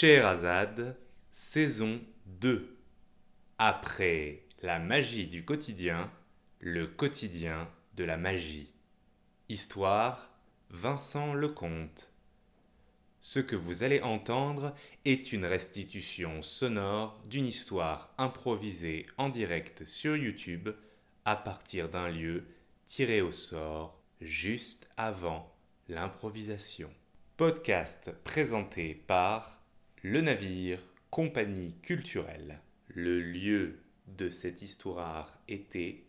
Scheherazade, saison 2. Après la magie du quotidien, le quotidien de la magie. Histoire Vincent Lecomte. Ce que vous allez entendre est une restitution sonore d'une histoire improvisée en direct sur YouTube à partir d'un lieu tiré au sort juste avant l'improvisation. Podcast présenté par le navire, compagnie culturelle. Le lieu de cette histoire était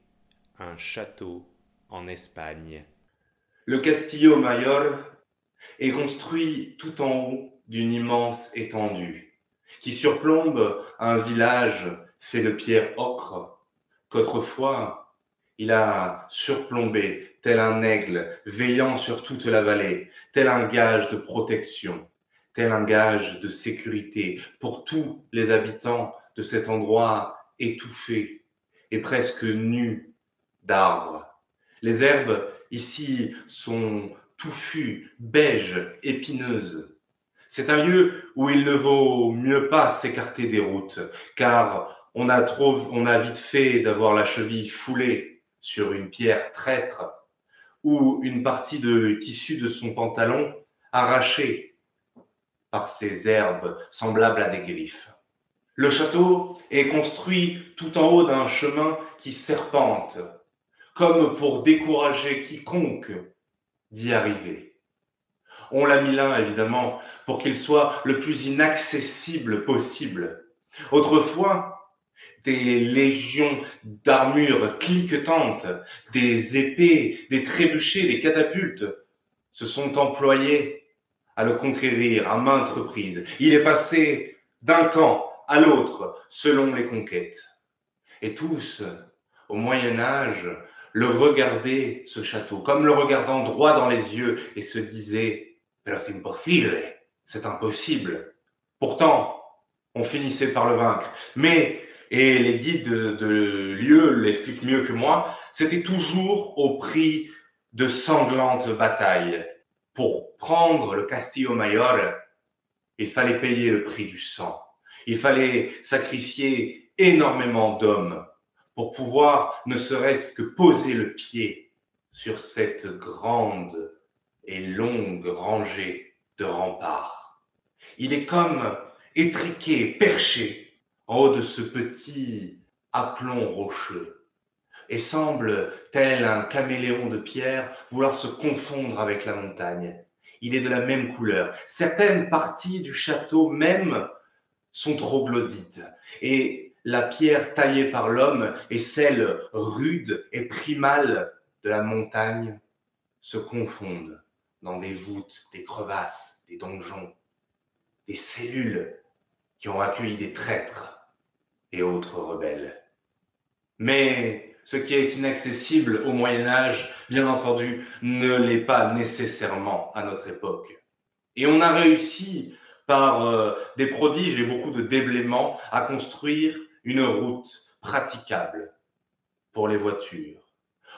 un château en Espagne. Le Castillo Mayor est construit tout en haut d'une immense étendue qui surplombe un village fait de pierre ocre qu'autrefois il a surplombé tel un aigle veillant sur toute la vallée, tel un gage de protection tel un gage de sécurité pour tous les habitants de cet endroit étouffé et presque nu d'arbres. Les herbes ici sont touffues, beiges, épineuses. C'est un lieu où il ne vaut mieux pas s'écarter des routes, car on a on a vite fait d'avoir la cheville foulée sur une pierre traître ou une partie de tissu de son pantalon arrachée par ces herbes semblables à des griffes. Le château est construit tout en haut d'un chemin qui serpente, comme pour décourager quiconque d'y arriver. On l'a mis là, évidemment, pour qu'il soit le plus inaccessible possible. Autrefois, des légions d'armures cliquetantes, des épées, des trébuchets, des catapultes se sont employés à le conquérir à maintes reprises. Il est passé d'un camp à l'autre selon les conquêtes. Et tous, au Moyen Âge, le regardaient, ce château, comme le regardant droit dans les yeux, et se disaient, c'est impossible. Pourtant, on finissait par le vaincre. Mais, et les guides de, de lieu l'expliquent mieux que moi, c'était toujours au prix de sanglantes batailles pour prendre le Castillo Mayor, il fallait payer le prix du sang. Il fallait sacrifier énormément d'hommes pour pouvoir ne serait-ce que poser le pied sur cette grande et longue rangée de remparts. Il est comme étriqué, perché en haut de ce petit aplomb rocheux et semble, tel un caméléon de pierre, vouloir se confondre avec la montagne. Il est de la même couleur. Certaines parties du château même sont troglodytes, et la pierre taillée par l'homme et celle rude et primale de la montagne se confondent dans des voûtes, des crevasses, des donjons, des cellules qui ont accueilli des traîtres et autres rebelles. Mais ce qui est inaccessible au Moyen Âge, bien entendu, ne l'est pas nécessairement à notre époque. Et on a réussi, par euh, des prodiges et beaucoup de déblaiements, à construire une route praticable pour les voitures.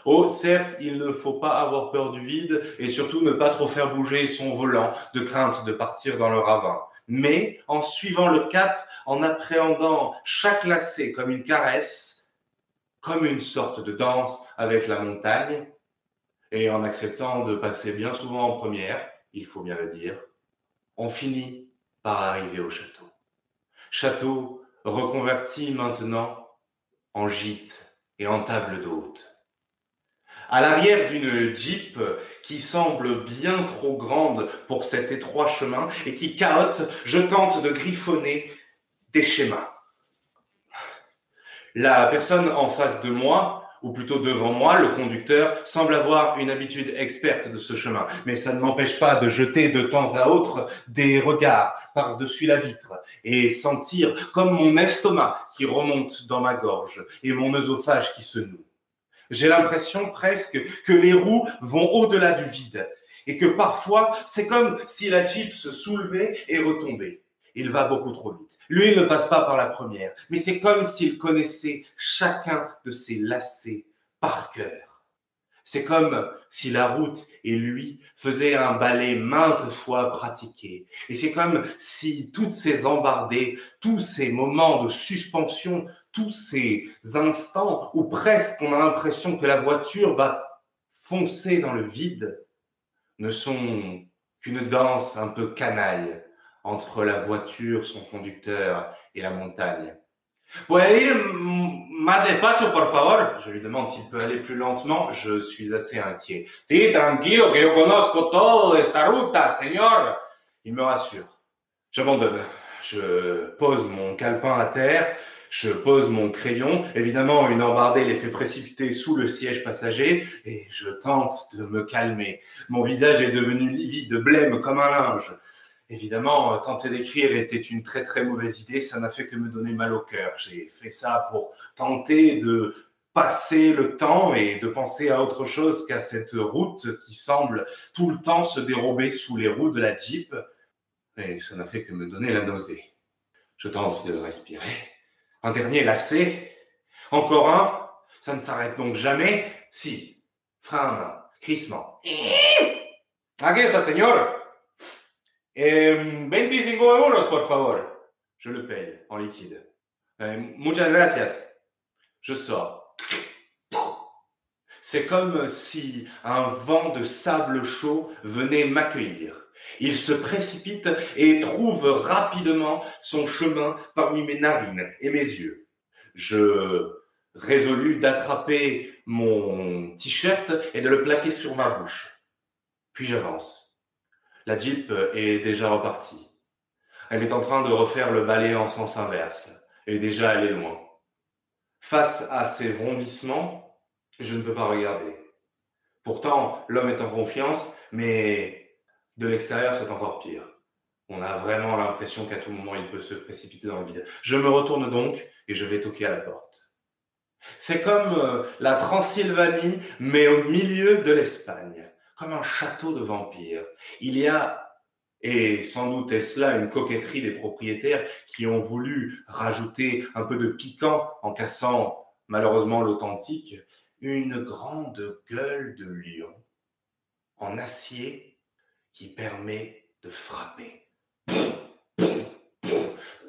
Oh, certes, il ne faut pas avoir peur du vide et surtout ne pas trop faire bouger son volant de crainte de partir dans le ravin. Mais en suivant le cap, en appréhendant chaque lacet comme une caresse, comme une sorte de danse avec la montagne, et en acceptant de passer bien souvent en première, il faut bien le dire, on finit par arriver au château. Château reconverti maintenant en gîte et en table d'hôte. À l'arrière d'une Jeep qui semble bien trop grande pour cet étroit chemin et qui cahote, je tente de griffonner des schémas. La personne en face de moi, ou plutôt devant moi, le conducteur, semble avoir une habitude experte de ce chemin. Mais ça ne m'empêche pas de jeter de temps à autre des regards par-dessus la vitre et sentir comme mon estomac qui remonte dans ma gorge et mon œsophage qui se noue. J'ai l'impression presque que les roues vont au-delà du vide et que parfois c'est comme si la Jeep se soulevait et retombait il va beaucoup trop vite. Lui, il ne passe pas par la première, mais c'est comme s'il connaissait chacun de ses lacets par cœur. C'est comme si la route et lui faisaient un ballet maintes fois pratiqué. Et c'est comme si toutes ces embardées, tous ces moments de suspension, tous ces instants où presque on a l'impression que la voiture va foncer dans le vide, ne sont qu'une danse un peu canaille entre la voiture, son conducteur et la montagne. ¿Puede ir más despacio, por favor? Je lui demande s'il peut aller plus lentement. Je suis assez inquiet. Sí, tranquilo, que yo conozco todo esta ruta, señor. Il me rassure. J'abandonne. Je pose mon calepin à terre. Je pose mon crayon. Évidemment, une embardée les fait précipiter sous le siège passager et je tente de me calmer. Mon visage est devenu livide, blême comme un linge. Évidemment, tenter d'écrire était une très très mauvaise idée, ça n'a fait que me donner mal au cœur. J'ai fait ça pour tenter de passer le temps et de penser à autre chose qu'à cette route qui semble tout le temps se dérober sous les roues de la Jeep. Et ça n'a fait que me donner la nausée. Je tente de respirer. Un dernier lacet. Encore un. Ça ne s'arrête donc jamais. Si. Frein à main. Crissement. Señor. Eh, 25 euros, por favor. Je le paye en liquide. Muchas gracias. Je sors. C'est comme si un vent de sable chaud venait m'accueillir. Il se précipite et trouve rapidement son chemin parmi mes narines et mes yeux. Je résolus d'attraper mon t-shirt et de le plaquer sur ma bouche. Puis j'avance. La Jeep est déjà repartie. Elle est en train de refaire le balai en sens inverse et déjà elle est loin. Face à ces vrombissements, je ne peux pas regarder. Pourtant, l'homme est en confiance, mais de l'extérieur, c'est encore pire. On a vraiment l'impression qu'à tout moment, il peut se précipiter dans le vide. Je me retourne donc et je vais toquer à la porte. C'est comme euh, la Transylvanie, mais au milieu de l'Espagne comme un château de vampires. Il y a, et sans doute est-ce là une coquetterie des propriétaires qui ont voulu rajouter un peu de piquant en cassant malheureusement l'authentique, une grande gueule de lion en acier qui permet de frapper.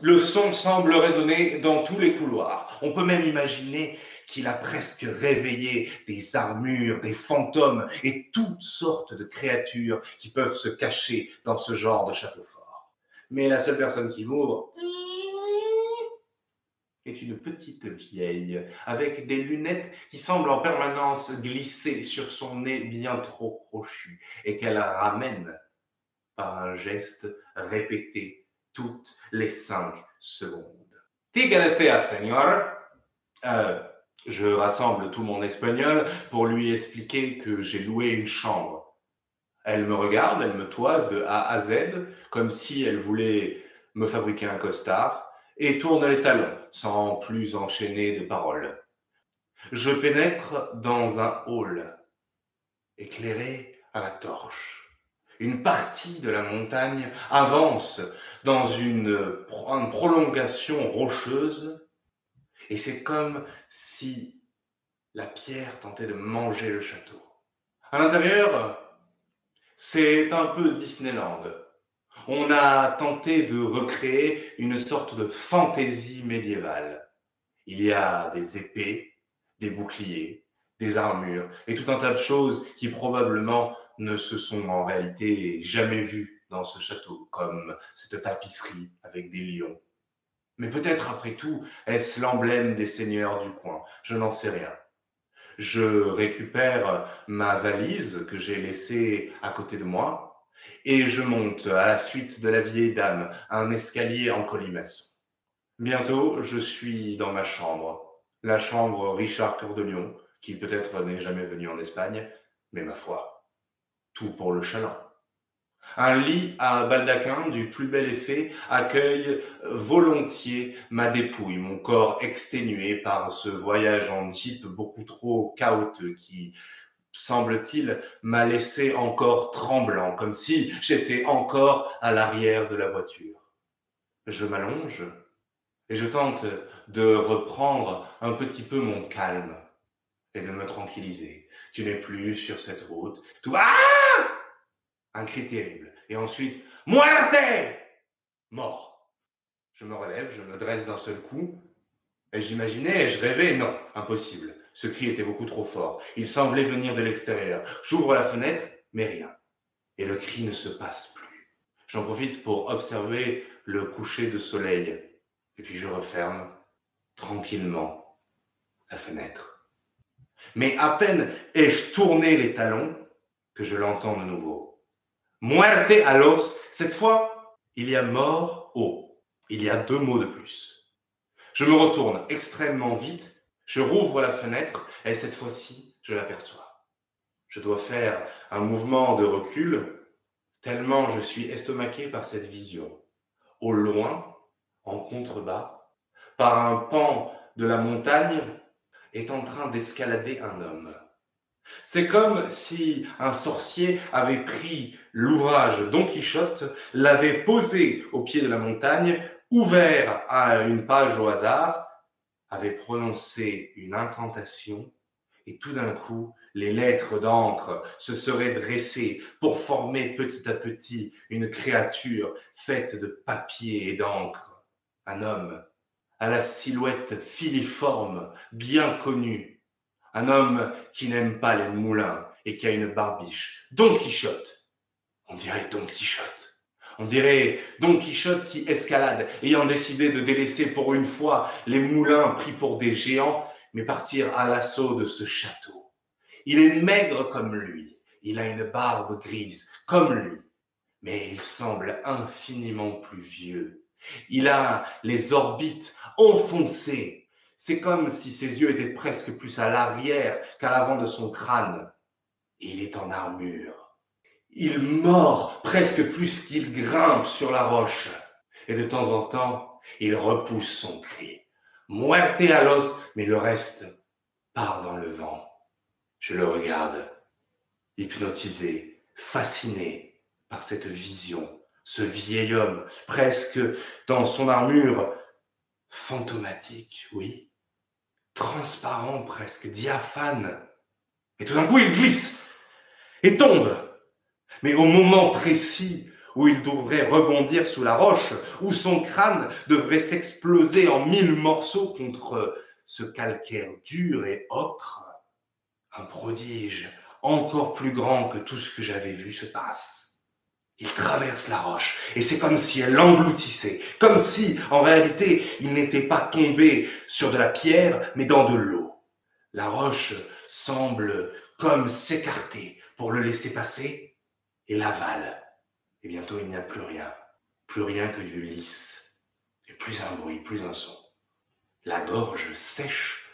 Le son semble résonner dans tous les couloirs. On peut même imaginer qu'il a presque réveillé des armures, des fantômes et toutes sortes de créatures qui peuvent se cacher dans ce genre de château fort. Mais la seule personne qui m'ouvre est une petite vieille avec des lunettes qui semblent en permanence glisser sur son nez bien trop crochu et qu'elle ramène par un geste répété toutes les cinq secondes. señor? Euh, je rassemble tout mon espagnol pour lui expliquer que j'ai loué une chambre. Elle me regarde, elle me toise de A à Z, comme si elle voulait me fabriquer un costard, et tourne les talons, sans plus enchaîner de paroles. Je pénètre dans un hall, éclairé à la torche. Une partie de la montagne avance dans une, prolongation rocheuse et c'est comme si la pierre tentait de manger le château. À l'intérieur, c'est un peu Disneyland. On a tenté de recréer une sorte de fantaisie médiévale. Il y a des épées, des boucliers, des armures et tout un tas de choses qui probablement ne se sont en réalité jamais vues dans ce château, comme cette tapisserie avec des lions mais peut-être après tout, est-ce l'emblème des seigneurs du coin? Je n'en sais rien. Je récupère ma valise que j'ai laissée à côté de moi et je monte à la suite de la vieille dame un escalier en colimaçon. Bientôt, je suis dans ma chambre, la chambre Richard Cœur de qui peut-être n'est jamais venu en Espagne, mais ma foi, tout pour le chaland. Un lit à baldaquin du plus bel effet accueille volontiers ma dépouille, mon corps exténué par ce voyage en jeep beaucoup trop chaotique qui, semble-t-il, m'a laissé encore tremblant, comme si j'étais encore à l'arrière de la voiture. Je m'allonge et je tente de reprendre un petit peu mon calme. et de me tranquilliser. Tu n'es plus sur cette route. Un cri terrible. Et ensuite, Muerte Mort. Je me relève, je me dresse d'un seul coup. Et j'imaginais, je rêvais, non, impossible. Ce cri était beaucoup trop fort. Il semblait venir de l'extérieur. J'ouvre la fenêtre, mais rien. Et le cri ne se passe plus. J'en profite pour observer le coucher de soleil. Et puis je referme tranquillement la fenêtre. Mais à peine ai-je tourné les talons que je l'entends de nouveau. Muerte a los. Cette fois, il y a mort au. Il y a deux mots de plus. Je me retourne extrêmement vite je rouvre la fenêtre et cette fois-ci, je l'aperçois. Je dois faire un mouvement de recul tellement je suis estomaqué par cette vision. Au loin, en contrebas, par un pan de la montagne, est en train d'escalader un homme. C'est comme si un sorcier avait pris l'ouvrage Don Quichotte, l'avait posé au pied de la montagne, ouvert à une page au hasard, avait prononcé une incantation et tout d'un coup, les lettres d'encre se seraient dressées pour former petit à petit une créature faite de papier et d'encre. Un homme à la silhouette filiforme, bien connue. Un homme qui n'aime pas les moulins et qui a une barbiche. Don Quichotte. On dirait Don Quichotte. On dirait Don Quichotte qui escalade, ayant décidé de délaisser pour une fois les moulins pris pour des géants, mais partir à l'assaut de ce château. Il est maigre comme lui, il a une barbe grise comme lui, mais il semble infiniment plus vieux. Il a les orbites enfoncées. C'est comme si ses yeux étaient presque plus à l'arrière qu'à l'avant de son crâne. Il est en armure. Il mord presque plus qu'il grimpe sur la roche. Et de temps en temps, il repousse son cri. Muerte à l'os, mais le reste part dans le vent. Je le regarde, hypnotisé, fasciné par cette vision, ce vieil homme, presque dans son armure fantomatique, oui, transparent presque, diaphane. Et tout d'un coup, il glisse et tombe mais au moment précis où il devrait rebondir sous la roche, où son crâne devrait s'exploser en mille morceaux contre ce calcaire dur et ocre, un prodige encore plus grand que tout ce que j'avais vu se passe. Il traverse la roche et c'est comme si elle l'engloutissait, comme si en réalité il n'était pas tombé sur de la pierre mais dans de l'eau. La roche semble comme s'écarter pour le laisser passer et l'aval. Et bientôt, il n'y a plus rien, plus rien que du lisse, et plus un bruit, plus un son. La gorge sèche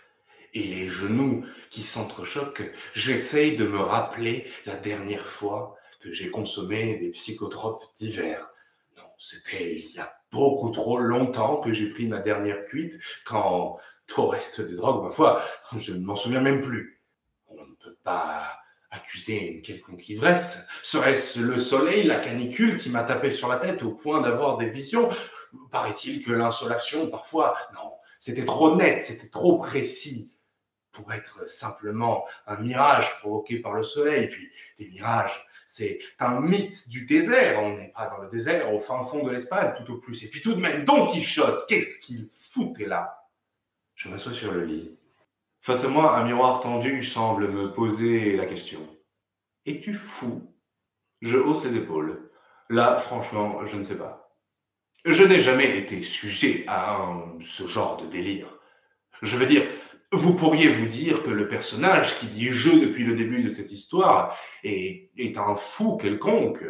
et les genoux qui s'entrechoquent, j'essaye de me rappeler la dernière fois que j'ai consommé des psychotropes divers. Non, c'était il y a beaucoup trop longtemps que j'ai pris ma dernière cuite, quand tout reste des drogues, ma foi, je ne m'en souviens même plus. On ne peut pas accuser une quelconque ivresse Serait-ce le soleil, la canicule qui m'a tapé sur la tête au point d'avoir des visions? Paraît-il que l'insolation, parfois, non, c'était trop net, c'était trop précis pour être simplement un mirage provoqué par le soleil. Puis des mirages, c'est un mythe du désert. On n'est pas dans le désert, au fin fond de l'Espagne, tout au plus. Et puis tout de même, Don Quichotte, qu'est-ce qu'il foutait là? Je m'assois sur le lit. Face à moi, un miroir tendu semble me poser la question. Es-tu fou? Je hausse les épaules. Là, franchement, je ne sais pas. Je n'ai jamais été sujet à ce genre de délire. Je veux dire, vous pourriez vous dire que le personnage qui dit je depuis le début de cette histoire est, est un fou quelconque,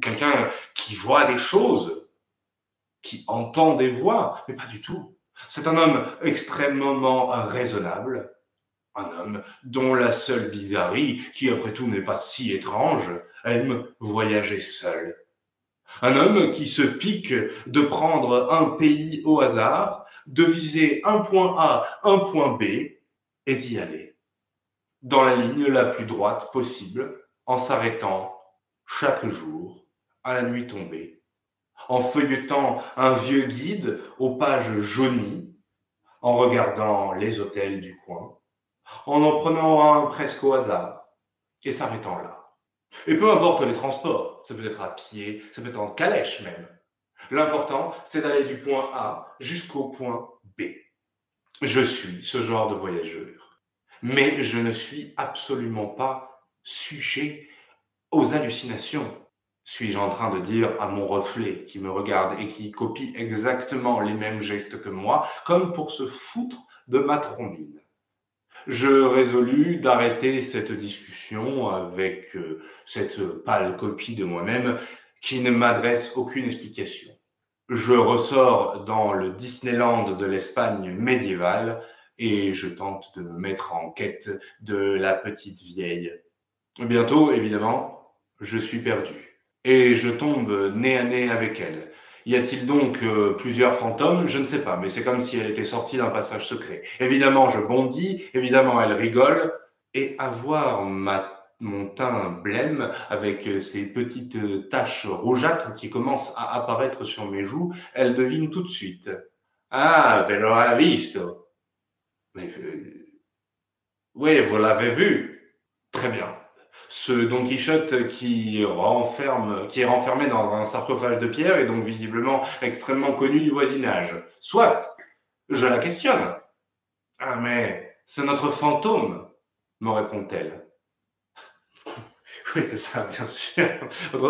quelqu'un qui voit des choses, qui entend des voix, mais pas du tout. C'est un homme extrêmement raisonnable, un homme dont la seule bizarrerie, qui après tout n'est pas si étrange, aime voyager seul. Un homme qui se pique de prendre un pays au hasard, de viser un point A, un point B, et d'y aller, dans la ligne la plus droite possible, en s'arrêtant chaque jour à la nuit tombée en feuilletant un vieux guide aux pages jaunies, en regardant les hôtels du coin, en en prenant un presque au hasard, et s'arrêtant là. Et peu importe les transports, ça peut être à pied, ça peut être en calèche même. L'important, c'est d'aller du point A jusqu'au point B. Je suis ce genre de voyageur. Mais je ne suis absolument pas sujet aux hallucinations. Suis-je en train de dire à mon reflet qui me regarde et qui copie exactement les mêmes gestes que moi, comme pour se foutre de ma trombine? Je résolus d'arrêter cette discussion avec euh, cette pâle copie de moi-même qui ne m'adresse aucune explication. Je ressors dans le Disneyland de l'Espagne médiévale et je tente de me mettre en quête de la petite vieille. Bientôt, évidemment, je suis perdu et je tombe nez à nez avec elle. Y a-t-il donc euh, plusieurs fantômes? Je ne sais pas, mais c'est comme si elle était sortie d'un passage secret. Évidemment, je bondis, évidemment, elle rigole, et à voir ma, mon teint blême avec ces petites taches rougeâtres qui commencent à apparaître sur mes joues, elle devine tout de suite. Ah, ben l'avez visto. Mais, euh, oui, vous l'avez vu. Très bien ce Don Quichotte qui qui est renfermé dans un sarcophage de pierre et donc visiblement extrêmement connu du voisinage. Soit, je la questionne. Ah mais c'est notre fantôme, me répond-elle. Oui, c'est ça, bien sûr.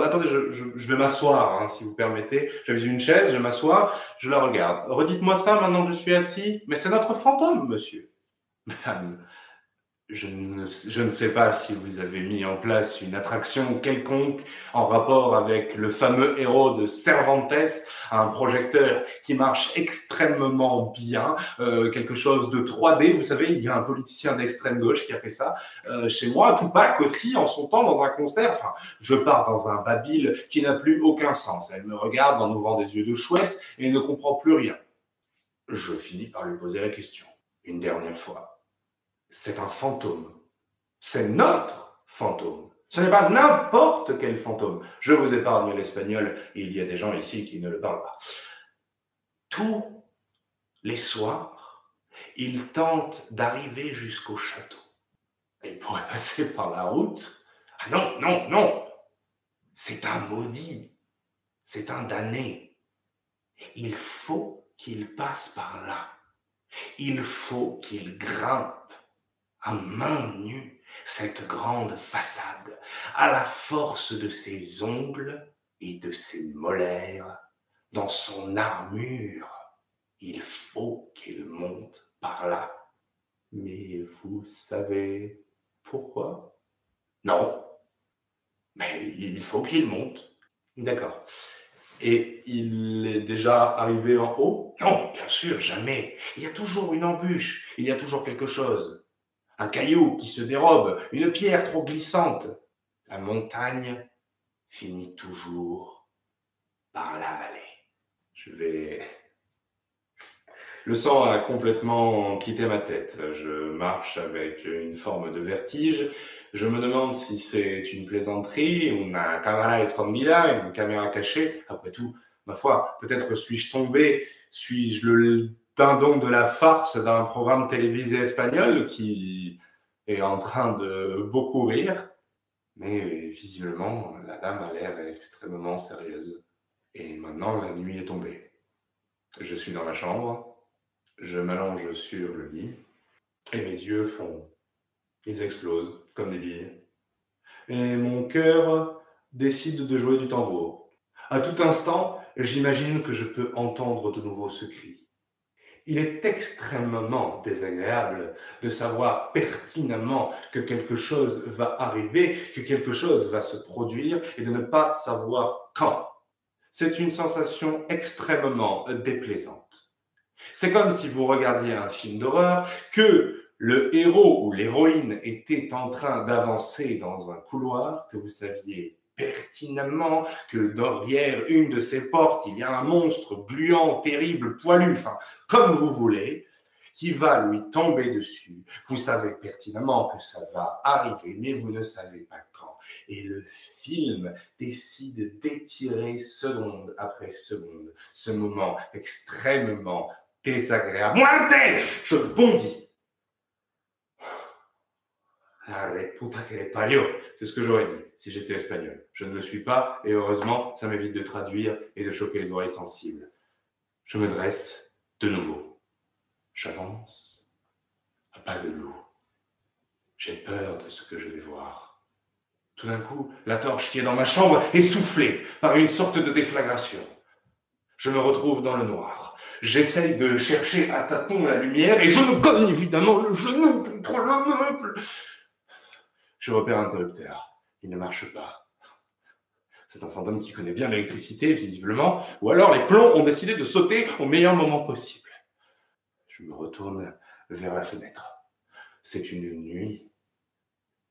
Attendez, je, vais m'asseoir, hein, si vous permettez. J'avais une chaise, je m'assois, je la regarde. Redites-moi ça maintenant que je suis assis. Mais c'est notre fantôme, monsieur. Madame, je ne, je ne, sais pas si vous avez mis en place une attraction quelconque en rapport avec le fameux héros de Cervantes, un projecteur qui marche extrêmement bien, euh, quelque chose de 3D. Vous savez, il y a un politicien d'extrême gauche qui a fait ça euh, chez moi. Tupac aussi, en son temps, dans un concert. Enfin, je pars dans un babil qui n'a plus aucun sens. Elle me regarde en ouvrant des yeux de chouette et ne comprend plus rien. Je finis par lui poser la question, une dernière fois c'est un fantôme. C'est notre fantôme. Ce n'est pas n'importe quel fantôme. Je vous épargne l'espagnol, il y a des gens ici qui ne le parlent pas. Tous les soirs, il tente d'arriver jusqu'au château. Il pourrait passer par la route. Ah non, non, non. C'est un maudit. C'est un damné. Il faut qu'il passe par là. Il faut qu'il grimpe à main nue cette grande façade, à la force de ses ongles et de ses molaires, dans son armure. Il faut qu'il monte par là. Mais vous savez pourquoi? Non. Mais il faut qu'il monte. D'accord. Et il est déjà arrivé en haut? Non, bien sûr, jamais. Il y a toujours une embûche, il y a toujours quelque chose un caillou qui se dérobe, une pierre trop glissante. La montagne finit toujours par la. Je vais... Le sang a complètement quitté ma tête. Je marche avec une forme de vertige. Je me demande si c'est une plaisanterie, une caméra escondida, une caméra cachée. Après tout, ma foi, peut-être suis-je tombé, suis-je le dindon de la farce d'un programme télévisé espagnol qui est en train de beaucoup rire, mais visiblement, la dame a l'air extrêmement sérieuse. Et maintenant, la nuit est tombée. Je suis dans ma chambre, je m'allonge sur le lit, et mes yeux font... Ils explosent comme des billes. Et mon cœur décide de jouer du tambour. À tout instant, j'imagine que je peux entendre de nouveau ce cri il est extrêmement désagréable de savoir pertinemment que quelque chose va arriver, que quelque chose va se produire et de ne pas savoir quand. C'est une sensation extrêmement déplaisante. C'est comme si vous regardiez un film d'horreur, que le héros ou l'héroïne était en train d'avancer dans un couloir, que vous saviez pertinemment que derrière une de ces portes, il y a un monstre gluant, terrible, poilu, enfin, comme vous voulez, qui va lui tomber dessus. Vous savez pertinemment que ça va arriver, mais vous ne savez pas quand. Et le film décide d'étirer seconde après seconde ce moment extrêmement désagréable. Moi, je bondis. C'est ce que j'aurais dit si j'étais espagnol. Je ne le suis pas et heureusement, ça m'évite de traduire et de choquer les oreilles sensibles. Je me dresse de nouveau. J'avance à pas de loup. J'ai peur de ce que je vais voir. Tout d'un coup, la torche qui est dans ma chambre est soufflée par une sorte de déflagration. Je me retrouve dans le noir. J'essaye de chercher à tâtons la lumière et je me cogne évidemment le genou contre le meuble. Je repère l'interrupteur. Il ne marche pas. C'est un fantôme qui connaît bien l'électricité, visiblement, ou alors les plombs ont décidé de sauter au meilleur moment possible. Je me retourne vers la fenêtre. C'est une nuit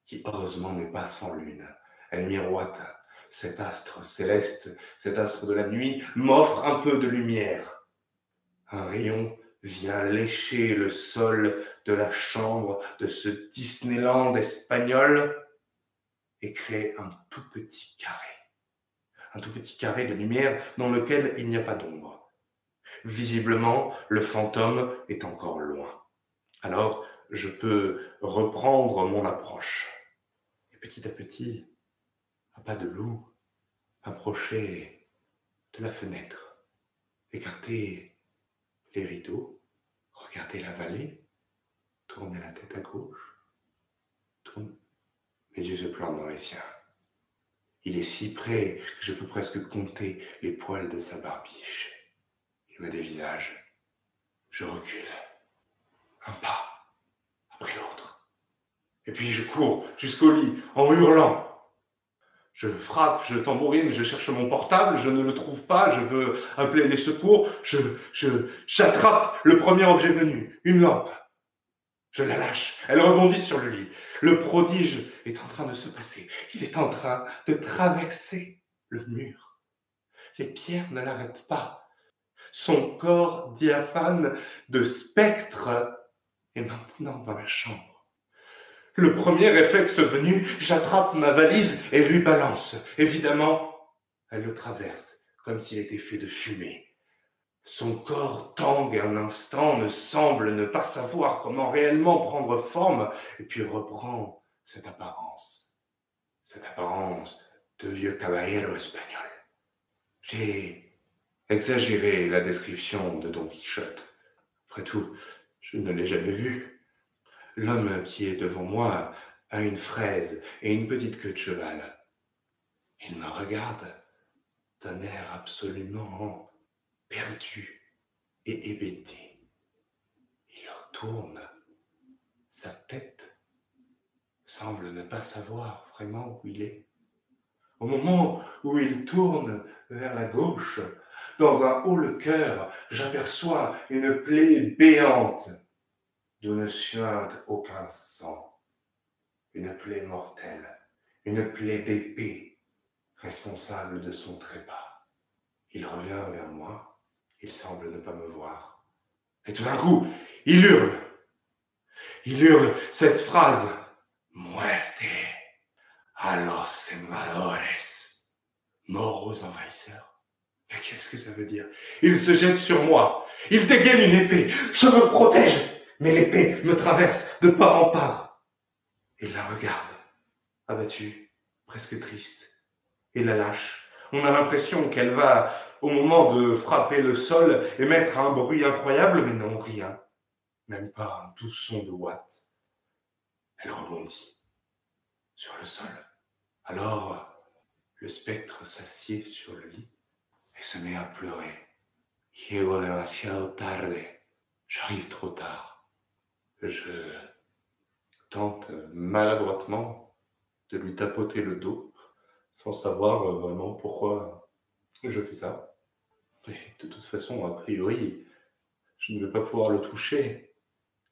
qui, heureusement, n'est pas sans lune. Elle miroite. Cet astre céleste, cet astre de la nuit, m'offre un peu de lumière. Un rayon vient lécher le sol de la chambre de ce Disneyland espagnol et crée un tout petit carré. Un tout petit carré de lumière dans lequel il n'y a pas d'ombre. Visiblement, le fantôme est encore loin. Alors, je peux reprendre mon approche. Et petit à petit, à pas de loup, approcher de la fenêtre, écarter les rideaux, regarder la vallée, tourner la tête à gauche, tourner. Mes yeux se plantent dans les siens. Il est si près que je peux presque compter les poils de sa barbiche. Il me dévisage. Je recule. Un pas, après l'autre. Et puis je cours jusqu'au lit en hurlant. Je frappe, je tambourine, je cherche mon portable, je ne le trouve pas, je veux appeler les secours, je, je, j'attrape le premier objet venu, une lampe. Je la lâche, elle rebondit sur le lit. Le prodige est en train de se passer. Il est en train de traverser le mur. Les pierres ne l'arrêtent pas. Son corps diaphane de spectre est maintenant dans la chambre. Le premier réflexe venu, j'attrape ma valise et lui balance. Évidemment, elle le traverse, comme s'il était fait de fumée. Son corps tangue un instant, ne semble ne pas savoir comment réellement prendre forme, et puis reprend cette apparence. Cette apparence de vieux caballero espagnol. J'ai exagéré la description de Don Quichotte. Après tout, je ne l'ai jamais vu. L'homme qui est devant moi a une fraise et une petite queue de cheval. Il me regarde d'un air absolument perdu et hébété. Il retourne sa tête, semble ne pas savoir vraiment où il est. Au moment où il tourne vers la gauche, dans un haut le cœur, j'aperçois une plaie béante d'où ne suinte aucun sang, une plaie mortelle, une plaie d'épée, responsable de son trépas. Il revient vers moi, il semble ne pas me voir. Et tout d'un coup, il hurle. Il hurle cette phrase Muerte a los invadores. Mort aux envahisseurs. Mais qu'est-ce que ça veut dire? Il se jette sur moi. Il dégaine une épée. Je me protège mais l'épée me traverse de part en part. Il la regarde, abattue, presque triste, et la lâche. On a l'impression qu'elle va, au moment de frapper le sol, émettre un bruit incroyable, mais non, rien. Même pas un doux son de Watt. Elle rebondit sur le sol. Alors, le spectre s'assied sur le lit et se met à pleurer. J'arrive trop tard je tente maladroitement de lui tapoter le dos sans savoir vraiment pourquoi je fais ça. De toute façon, a priori, je ne vais pas pouvoir le toucher.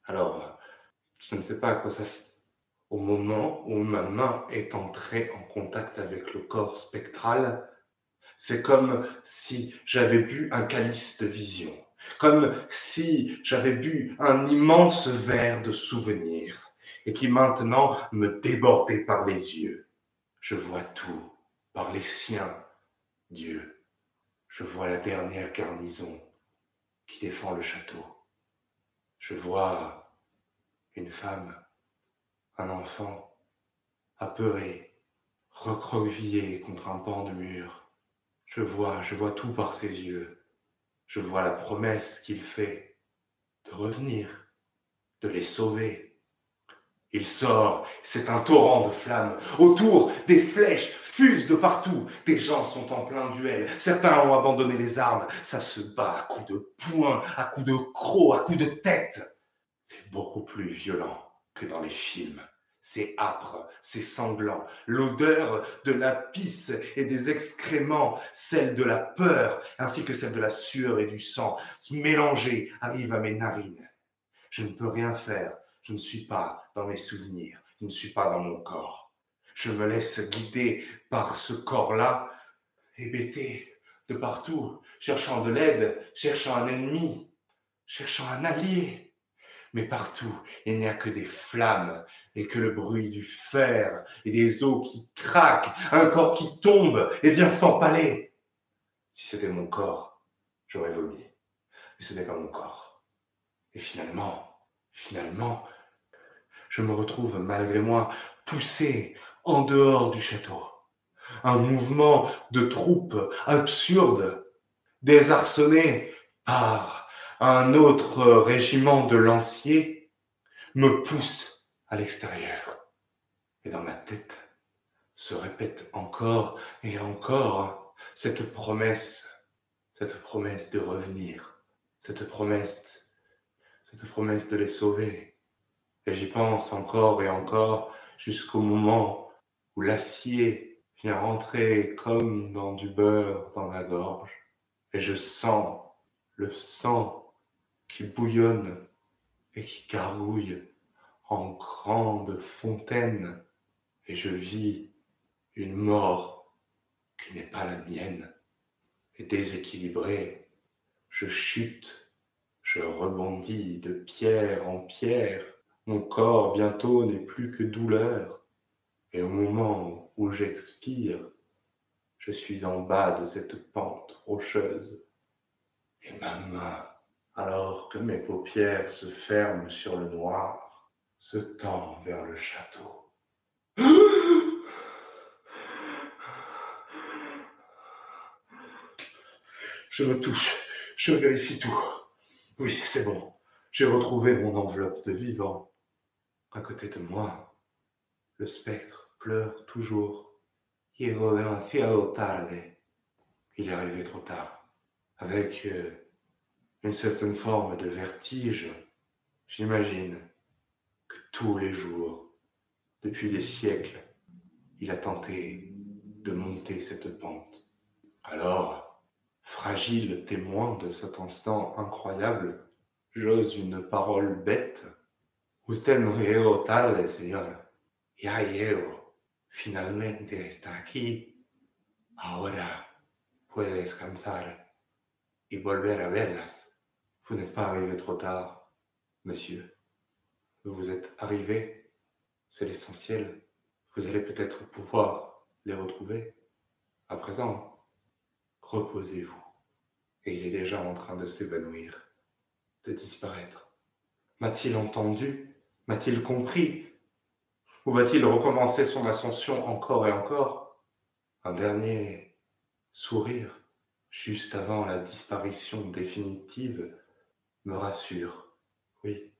Alors, je ne sais pas à quoi ça... Au moment où ma main est entrée en contact avec le corps spectral, c'est comme si j'avais bu un calice de vision comme si j'avais bu un immense verre de souvenirs et qui maintenant me débordait par les yeux. Je vois tout par les siens, Dieu. Je vois la dernière garnison qui défend le château. Je vois une femme, un enfant, apeuré, recroquevillé contre un pan de mur. Je vois, je vois tout par ses yeux. Je vois la promesse qu'il fait de revenir, de les sauver. Il sort, c'est un torrent de flammes. Autour, des flèches fusent de partout. Des gens sont en plein duel. Certains ont abandonné les armes. Ça se bat à coups de poing, à coups de crocs, à coups de tête. C'est beaucoup plus violent que dans les films. C'est âpre, c'est sanglant. L'odeur de la pisse et des excréments, celle de la peur, ainsi que celle de la sueur et du sang, mélangées, arrive à mes narines. Je ne peux rien faire je ne suis pas dans mes souvenirs, je ne suis pas dans mon corps. Je me laisse guider par ce corps-là, hébété de partout, cherchant de l'aide, cherchant un ennemi, cherchant un allié. Mais partout, il n'y a que des flammes et que le bruit du fer et des os qui craquent, un corps qui tombe et vient s'empaler. Si c'était mon corps, j'aurais vomi. Mais ce n'est pas mon corps. Et finalement, finalement, je me retrouve malgré moi poussé en dehors du château. Un mouvement de troupes absurde, désarçonné par un autre régiment de lanciers, me pousse à l'extérieur. Et dans ma tête se répète encore et encore cette promesse, cette promesse de revenir, cette promesse, cette promesse de les sauver. Et j'y pense encore et encore jusqu'au moment où l'acier vient rentrer comme dans du beurre dans la gorge. Et je sens le sang qui bouillonne et qui gargouille en grande fontaine. Et je vis une mort qui n'est pas la mienne. Et déséquilibré, je chute, je rebondis de pierre en pierre mon corps bientôt n'est plus que douleur, et au moment où j'expire, je suis en bas de cette pente rocheuse, et ma main, alors que mes paupières se ferment sur le noir, se tend vers le château. Je me touche, je vérifie tout. Oui, c'est bon. J'ai retrouvé mon enveloppe de vivant. À côté de moi, le spectre pleure toujours. Il est arrivé trop tard. Avec euh, une certaine forme de vertige, j'imagine que tous les jours, depuis des siècles, il a tenté de monter cette pente. Alors, fragile témoin de cet instant incroyable, j'ose une parole bête Usted no llegó tarde, señora. Ya llego. Finalmente está aquí. Ahora puede descansar y volver a verlas. Vous n'êtes pas arrivé trop tard, monsieur. Vous êtes arrivé. C'est l'essentiel. Vous allez peut-être pouvoir les retrouver. À présent, reposez-vous. Et il est déjà en train de s'évanouir, de disparaître. M'a-t-il entendu? M'a-t-il compris Ou va-t-il recommencer son ascension encore et encore Un dernier sourire, juste avant la disparition définitive, me rassure. Oui,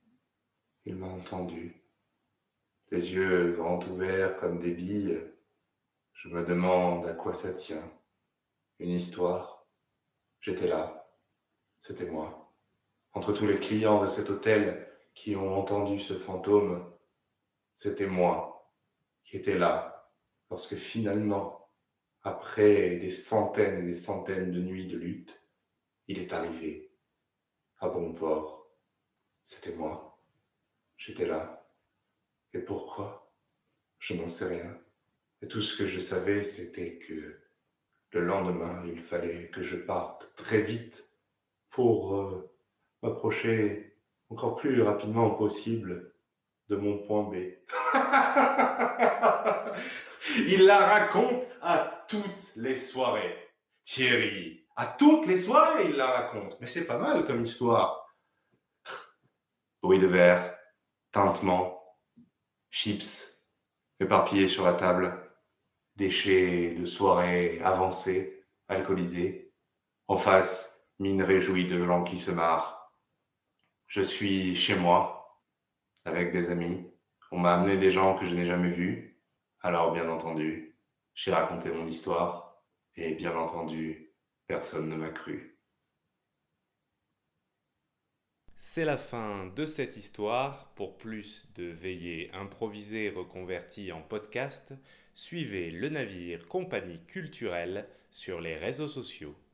il m'a entendu. Les yeux grands ouverts comme des billes, je me demande à quoi ça tient. Une histoire. J'étais là. C'était moi. Entre tous les clients de cet hôtel, qui ont entendu ce fantôme, c'était moi qui étais là, lorsque finalement, après des centaines et des centaines de nuits de lutte, il est arrivé, à bon port. C'était moi. J'étais là. Et pourquoi? Je n'en sais rien. Et tout ce que je savais, c'était que le lendemain, il fallait que je parte très vite pour euh, m'approcher encore plus rapidement possible de mon point B. Il la raconte à toutes les soirées. Thierry, à toutes les soirées, il la raconte. Mais c'est pas mal comme histoire. Bruit de verre, tintement, chips, éparpillés sur la table, déchets de soirées avancées, alcoolisées. En face, mine réjouie de gens qui se marrent. Je suis chez moi, avec des amis. On m'a amené des gens que je n'ai jamais vus. Alors, bien entendu, j'ai raconté mon histoire. Et bien entendu, personne ne m'a cru. C'est la fin de cette histoire. Pour plus de veillées improvisées reconverties en podcast, suivez le navire Compagnie culturelle sur les réseaux sociaux.